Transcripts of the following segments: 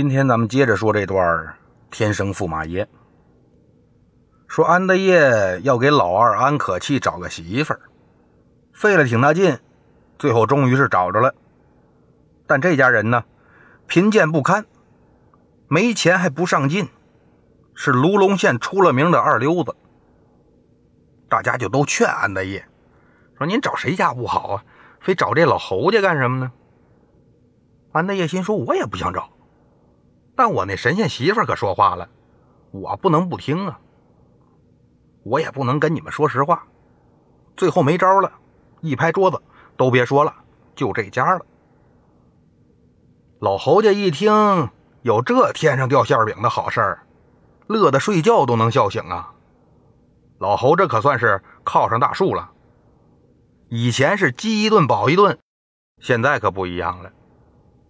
今天咱们接着说这段天生驸马爷。说安德业要给老二安可气找个媳妇儿，费了挺大劲，最后终于是找着了。但这家人呢，贫贱不堪，没钱还不上进，是卢龙县出了名的二流子。大家就都劝安德业说：“您找谁家不好啊？非找这老侯家干什么呢？”安德业心说：“我也不想找。”但我那神仙媳妇可说话了，我不能不听啊！我也不能跟你们说实话。最后没招了，一拍桌子，都别说了，就这家了。老侯家一听有这天上掉馅饼的好事儿，乐得睡觉都能笑醒啊！老侯这可算是靠上大树了。以前是饥一顿饱一顿，现在可不一样了。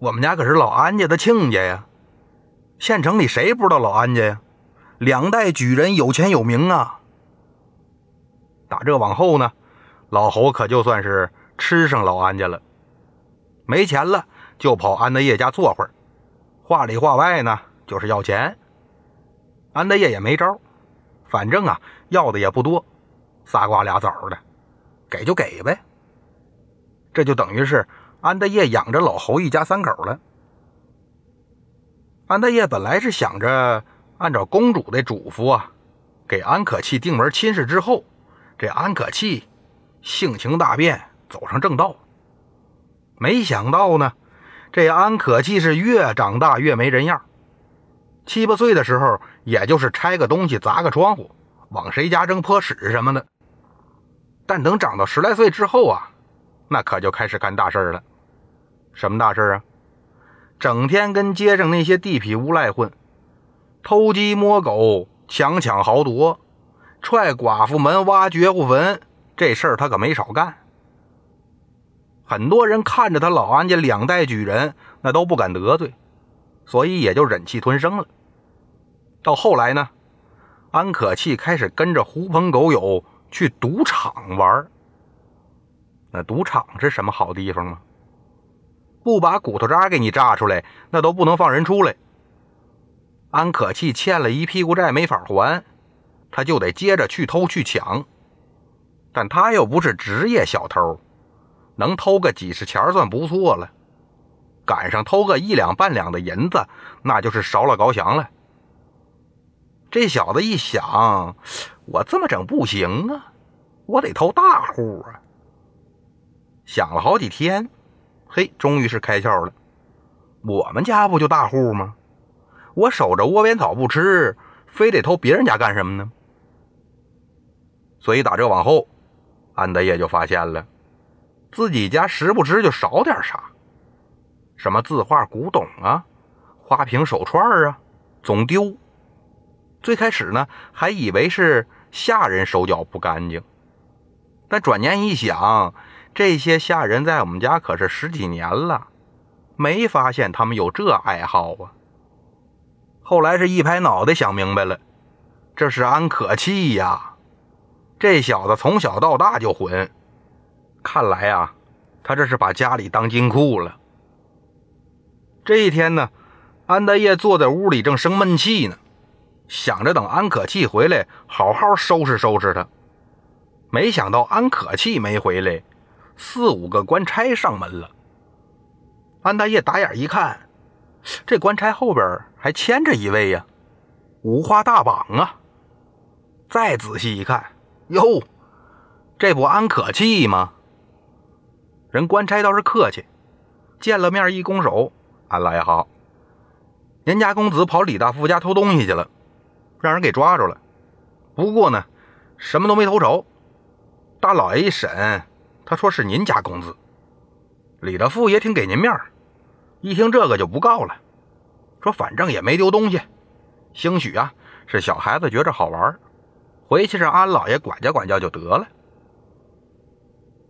我们家可是老安家的亲家呀！县城里谁不知道老安家呀？两代举人，有钱有名啊！打这往后呢，老侯可就算是吃上老安家了。没钱了就跑安德业家坐会儿，话里话外呢就是要钱。安德业也没招，反正啊要的也不多，仨瓜俩枣的，给就给呗。这就等于是安德业养着老侯一家三口了。安德业本来是想着按照公主的嘱咐啊，给安可气定门亲事之后，这安可气性情大变，走上正道。没想到呢，这安可气是越长大越没人样。七八岁的时候，也就是拆个东西、砸个窗户，往谁家扔泼屎什么的。但等长到十来岁之后啊，那可就开始干大事了。什么大事啊？整天跟街上那些地痞无赖混，偷鸡摸狗、强抢豪夺、踹寡妇门、挖绝户坟，这事儿他可没少干。很多人看着他老安家两代举人，那都不敢得罪，所以也就忍气吞声了。到后来呢，安可气开始跟着狐朋狗友去赌场玩。那赌场是什么好地方吗？不把骨头渣给你炸出来，那都不能放人出来。安可气欠了一屁股债没法还，他就得接着去偷去抢。但他又不是职业小偷，能偷个几十钱算不错了。赶上偷个一两半两的银子，那就是烧了高香了。这小子一想，我这么整不行啊，我得偷大户啊。想了好几天。嘿，终于是开窍了。我们家不就大户吗？我守着窝边草不吃，非得偷别人家干什么呢？所以打这往后，安德业就发现了，自己家时不时就少点啥，什么字画、古董啊，花瓶、手串啊，总丢。最开始呢，还以为是下人手脚不干净，但转念一想。这些下人在我们家可是十几年了，没发现他们有这爱好啊。后来是一拍脑袋想明白了，这是安可气呀。这小子从小到大就混，看来啊，他这是把家里当金库了。这一天呢，安德业坐在屋里正生闷气呢，想着等安可气回来好好收拾收拾他。没想到安可气没回来。四五个官差上门了，安大爷打眼一看，这官差后边还牵着一位呀，五花大绑啊！再仔细一看，哟，这不安可气吗？人官差倒是客气，见了面一拱手：“安老爷好，您家公子跑李大夫家偷东西去了，让人给抓住了。不过呢，什么都没偷着。大老爷一审。”他说是您加工资，李大富也挺给您面儿，一听这个就不告了，说反正也没丢东西，兴许啊是小孩子觉着好玩，回去让安老爷管教管教就得了。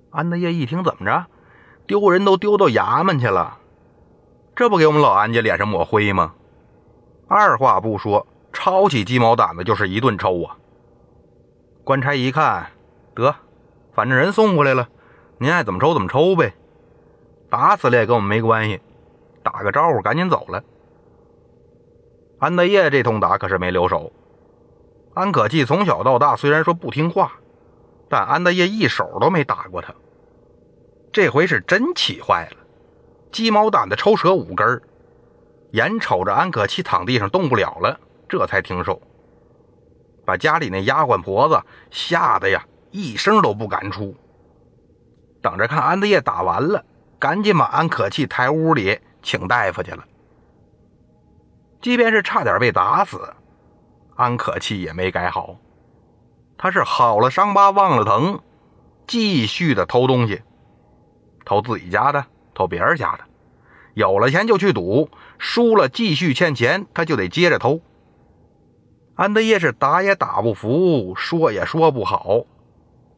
安德业一听怎么着，丢人都丢到衙门去了，这不给我们老安家脸上抹灰吗？二话不说，抄起鸡毛掸子就是一顿抽啊！官差一看，得，反正人送回来了。您爱怎么抽怎么抽呗，打死了也跟我们没关系。打个招呼，赶紧走了。安德业这通打可是没留手。安可气从小到大虽然说不听话，但安德业一手都没打过他。这回是真气坏了，鸡毛掸子抽折五根眼瞅着安可气躺地上动不了了，这才停手，把家里那丫鬟婆子吓得呀一声都不敢出。等着看安德业打完了，赶紧把安可气抬屋里请大夫去了。即便是差点被打死，安可气也没改好。他是好了伤疤忘了疼，继续的偷东西，偷自己家的，偷别人家的，有了钱就去赌，输了继续欠钱，他就得接着偷。安德业是打也打不服，说也说不好，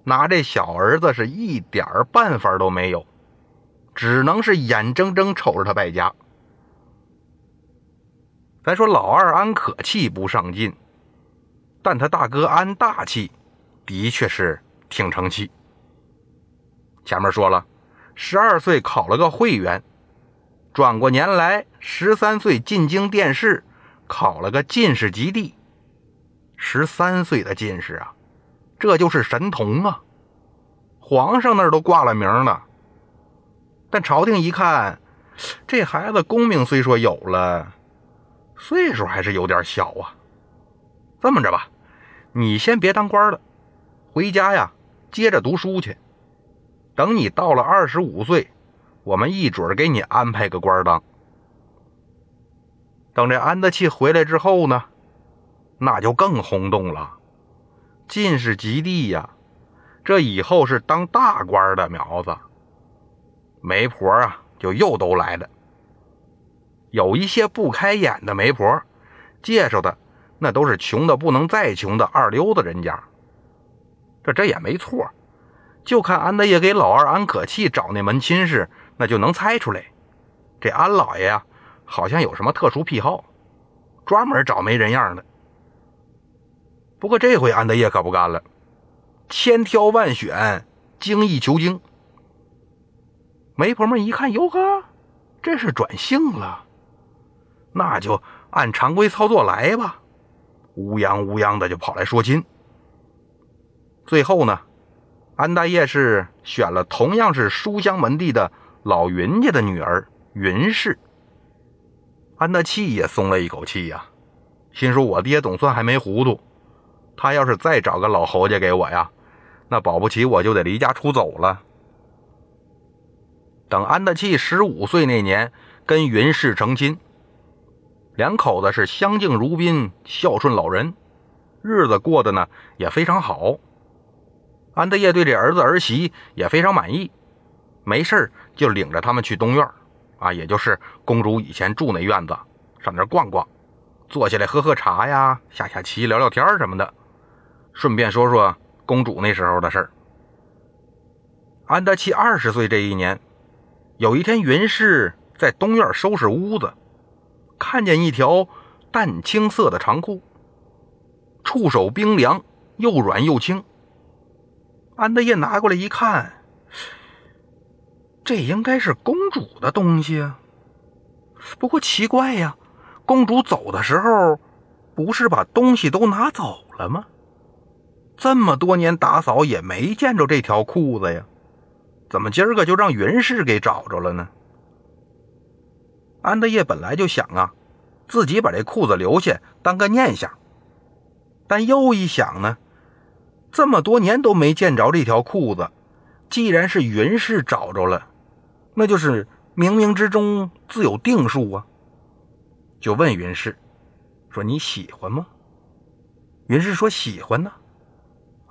拿这小儿子是一点办法都没有，只能是眼睁睁瞅着他败家。咱说老二安可气不上进，但他大哥安大气的确是挺成器。前面说了，十二岁考了个会员，转过年来十三岁进京殿试，考了个进士及第。十三岁的进士啊，这就是神童啊！皇上那儿都挂了名了。但朝廷一看，这孩子功名虽说有了。岁数还是有点小啊，这么着吧，你先别当官了，回家呀，接着读书去。等你到了二十五岁，我们一准给你安排个官当。等这安德器回来之后呢，那就更轰动了，进士及第呀，这以后是当大官的苗子。媒婆啊，就又都来了。有一些不开眼的媒婆，介绍的那都是穷的不能再穷的二流子人家。这这也没错，就看安德业给老二安可气找那门亲事，那就能猜出来。这安老爷呀，好像有什么特殊癖好，专门找没人样的。不过这回安德业可不干了，千挑万选，精益求精。媒婆们一看，哟呵，这是转性了。那就按常规操作来吧，乌泱乌泱的就跑来说亲。最后呢，安大业是选了同样是书香门第的老云家的女儿云氏。安大气也松了一口气呀，心说：“我爹总算还没糊涂，他要是再找个老侯家给我呀，那保不齐我就得离家出走了。”等安德气十五岁那年，跟云氏成亲。两口子是相敬如宾，孝顺老人，日子过得呢也非常好。安德业对这儿子儿媳也非常满意，没事就领着他们去东院啊，也就是公主以前住那院子，上那逛逛，坐下来喝喝茶呀，下下棋，聊聊天什么的，顺便说说公主那时候的事儿。安德七二十岁这一年，有一天云氏在东院收拾屋子。看见一条淡青色的长裤，触手冰凉，又软又轻。安德业拿过来一看，这应该是公主的东西啊。不过奇怪呀，公主走的时候不是把东西都拿走了吗？这么多年打扫也没见着这条裤子呀，怎么今儿个就让云氏给找着了呢？安德业本来就想啊，自己把这裤子留下当个念想，但又一想呢，这么多年都没见着这条裤子，既然是云氏找着了，那就是冥冥之中自有定数啊。就问云氏说：“你喜欢吗？”云氏说：“喜欢呢。”，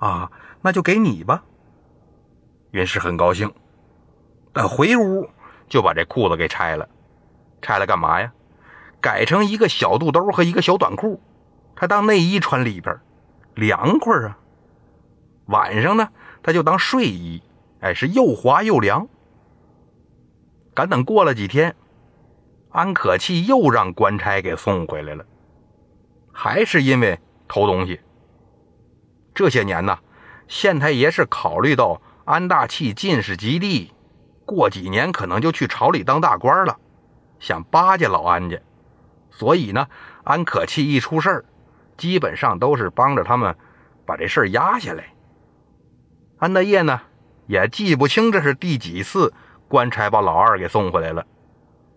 啊那就给你吧。云氏很高兴，但回屋就把这裤子给拆了。拆了干嘛呀？改成一个小肚兜和一个小短裤，他当内衣穿里边，凉快啊。晚上呢，他就当睡衣，哎，是又滑又凉。赶等过了几天，安可气又让官差给送回来了，还是因为偷东西。这些年呢，县太爷是考虑到安大器进士及第，过几年可能就去朝里当大官了。想巴结老安家，所以呢，安可气一出事儿，基本上都是帮着他们把这事儿压下来。安大业呢，也记不清这是第几次官差把老二给送回来了，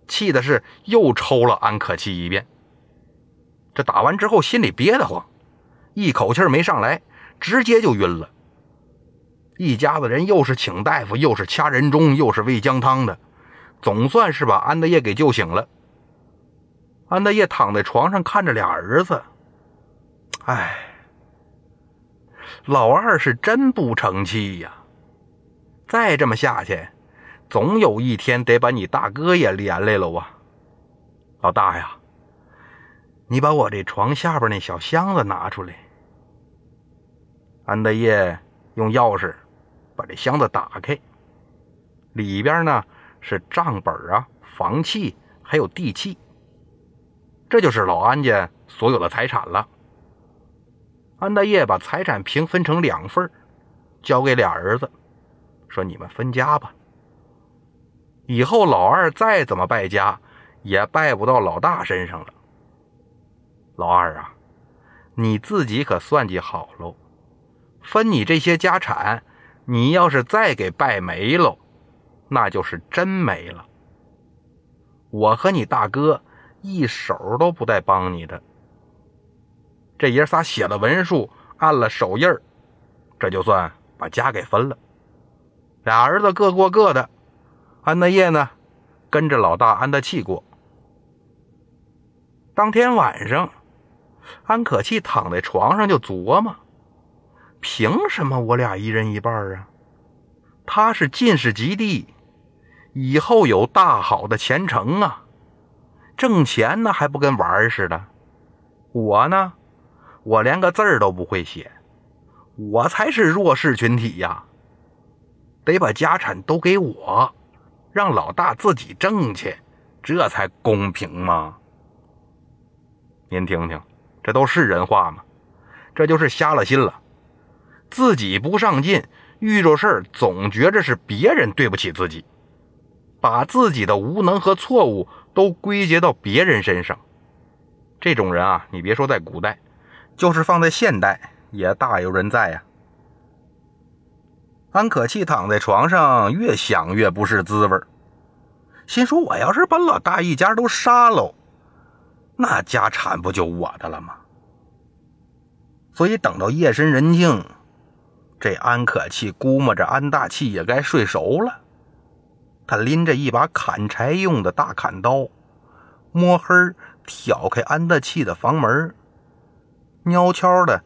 气的是又抽了安可气一遍。这打完之后心里憋得慌，一口气没上来，直接就晕了。一家子人又是请大夫，又是掐人中，又是喂姜汤的，总算是把安大业给救醒了。安大业躺在床上看着俩儿子，哎，老二是真不成器呀！再这么下去，总有一天得把你大哥也连累了哇！老大呀，你把我这床下边那小箱子拿出来。安大业用钥匙把这箱子打开，里边呢是账本啊、房契还有地契。这就是老安家所有的财产了。安大业把财产平分成两份，交给俩儿子，说：“你们分家吧。以后老二再怎么败家，也败不到老大身上了。老二啊，你自己可算计好喽，分你这些家产，你要是再给败没喽，那就是真没了。我和你大哥。”一手都不带帮你的，这爷仨写了文书，按了手印这就算把家给分了。俩儿子各过各的，安德业呢跟着老大安德气过。当天晚上，安可气躺在床上就琢磨：凭什么我俩一人一半啊？他是进士及第，以后有大好的前程啊！挣钱呢还不跟玩似的，我呢，我连个字都不会写，我才是弱势群体呀！得把家产都给我，让老大自己挣去，这才公平吗？您听听，这都是人话吗？这就是瞎了心了，自己不上进，遇着事儿总觉着是别人对不起自己，把自己的无能和错误。都归结到别人身上，这种人啊，你别说在古代，就是放在现代也大有人在呀。安可气躺在床上，越想越不是滋味心说：“我要是把老大一家都杀喽，那家产不就我的了吗？”所以等到夜深人静，这安可气估摸着安大气也该睡熟了。他拎着一把砍柴用的大砍刀，摸黑挑开安大气的房门，悄悄的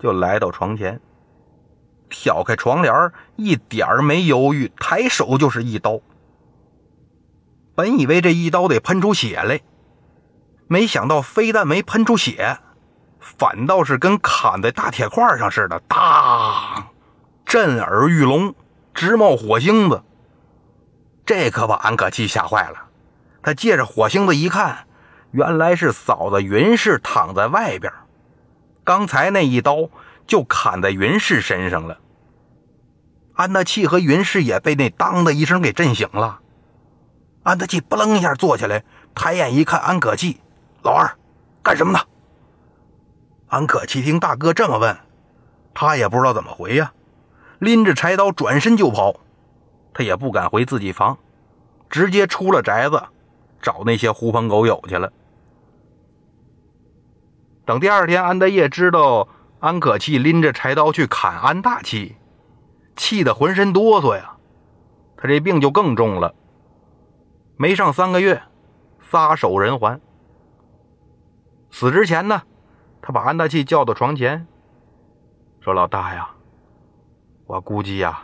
就来到床前，挑开床帘，一点儿没犹豫，抬手就是一刀。本以为这一刀得喷出血来，没想到非但没喷出血，反倒是跟砍在大铁块上似的，当，震耳欲聋，直冒火星子。这可把安可气吓坏了，他借着火星子一看，原来是嫂子云氏躺在外边，刚才那一刀就砍在云氏身上了。安德气和云氏也被那当的一声给震醒了。安德气扑棱一下坐起来，抬眼一看安可气，老二干什么呢？安可气听大哥这么问，他也不知道怎么回呀，拎着柴刀转身就跑。他也不敢回自己房，直接出了宅子，找那些狐朋狗友去了。等第二天，安德业知道安可气拎着柴刀去砍安大气，气得浑身哆嗦呀。他这病就更重了，没上三个月，撒手人寰。死之前呢，他把安大气叫到床前，说：“老大呀，我估计呀，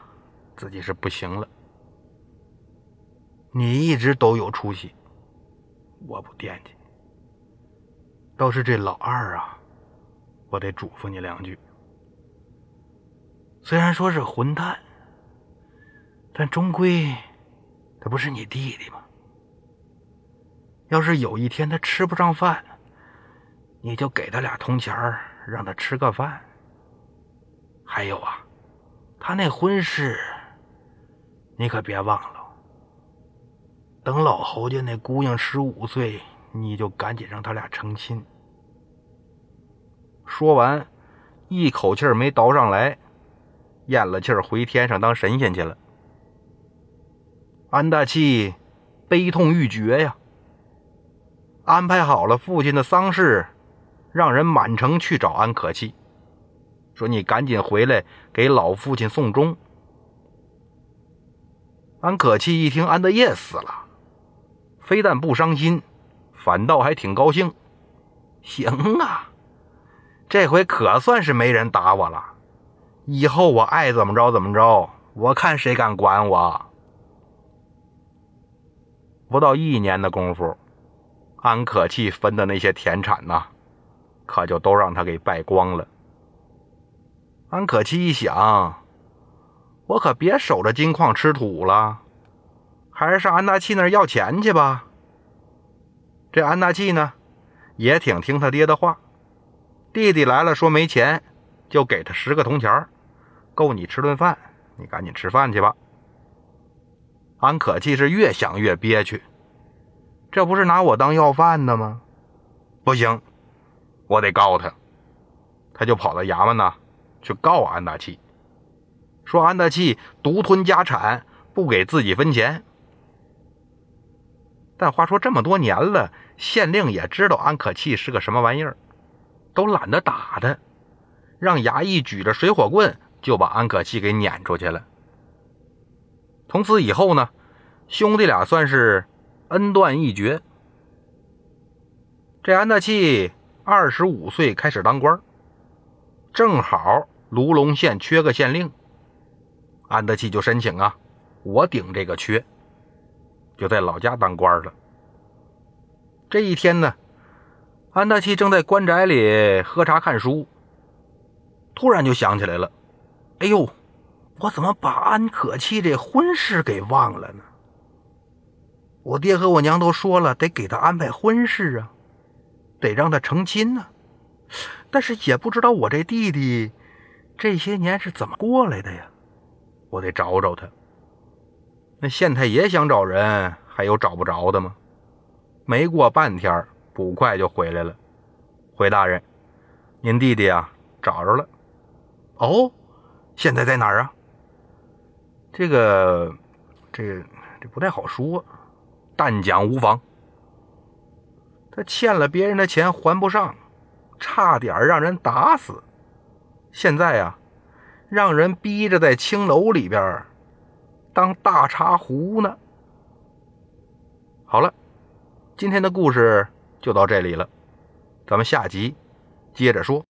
自己是不行了。”你一直都有出息，我不惦记。倒是这老二啊，我得嘱咐你两句。虽然说是混蛋，但终归他不是你弟弟吗？要是有一天他吃不上饭，你就给他俩铜钱儿让他吃个饭。还有啊，他那婚事，你可别忘了。等老侯家那姑娘十五岁，你就赶紧让他俩成亲。说完，一口气儿没倒上来，咽了气儿回天上当神仙去了。安大器悲痛欲绝呀，安排好了父亲的丧事，让人满城去找安可气，说：“你赶紧回来给老父亲送终。”安可气一听安德业死了，非但不伤心，反倒还挺高兴。行啊！这回可算是没人打我了，以后我爱怎么着怎么着，我看谁敢管我。不到一年的功夫，安可气分的那些田产呐，可就都让他给败光了。安可气一想，我可别守着金矿吃土了，还是上安大器那儿要钱去吧。这安大器呢，也挺听他爹的话。弟弟来了，说没钱，就给他十个铜钱够你吃顿饭。你赶紧吃饭去吧。安可气是越想越憋屈，这不是拿我当要饭的吗？不行，我得告他。他就跑到衙门呐，去告安大器，说安大器独吞家产，不给自己分钱。但话说这么多年了，县令也知道安可气是个什么玩意儿。都懒得打他，让衙役举着水火棍就把安可气给撵出去了。从此以后呢，兄弟俩算是恩断义绝。这安大器二十五岁开始当官，正好卢龙县缺个县令，安德器就申请啊，我顶这个缺，就在老家当官了。这一天呢。安德器正在官宅里喝茶看书，突然就想起来了：“哎呦，我怎么把安可气这婚事给忘了呢？我爹和我娘都说了，得给他安排婚事啊，得让他成亲呢。但是也不知道我这弟弟这些年是怎么过来的呀，我得找找他。那县太爷想找人，还有找不着的吗？没过半天。”捕快就回来了，回大人，您弟弟啊找着了。哦，现在在哪儿啊？这个，这个，这不太好说，但讲无妨。他欠了别人的钱还不上，差点让人打死。现在呀，让人逼着在青楼里边当大茶壶呢。好了，今天的故事。就到这里了，咱们下集接着说。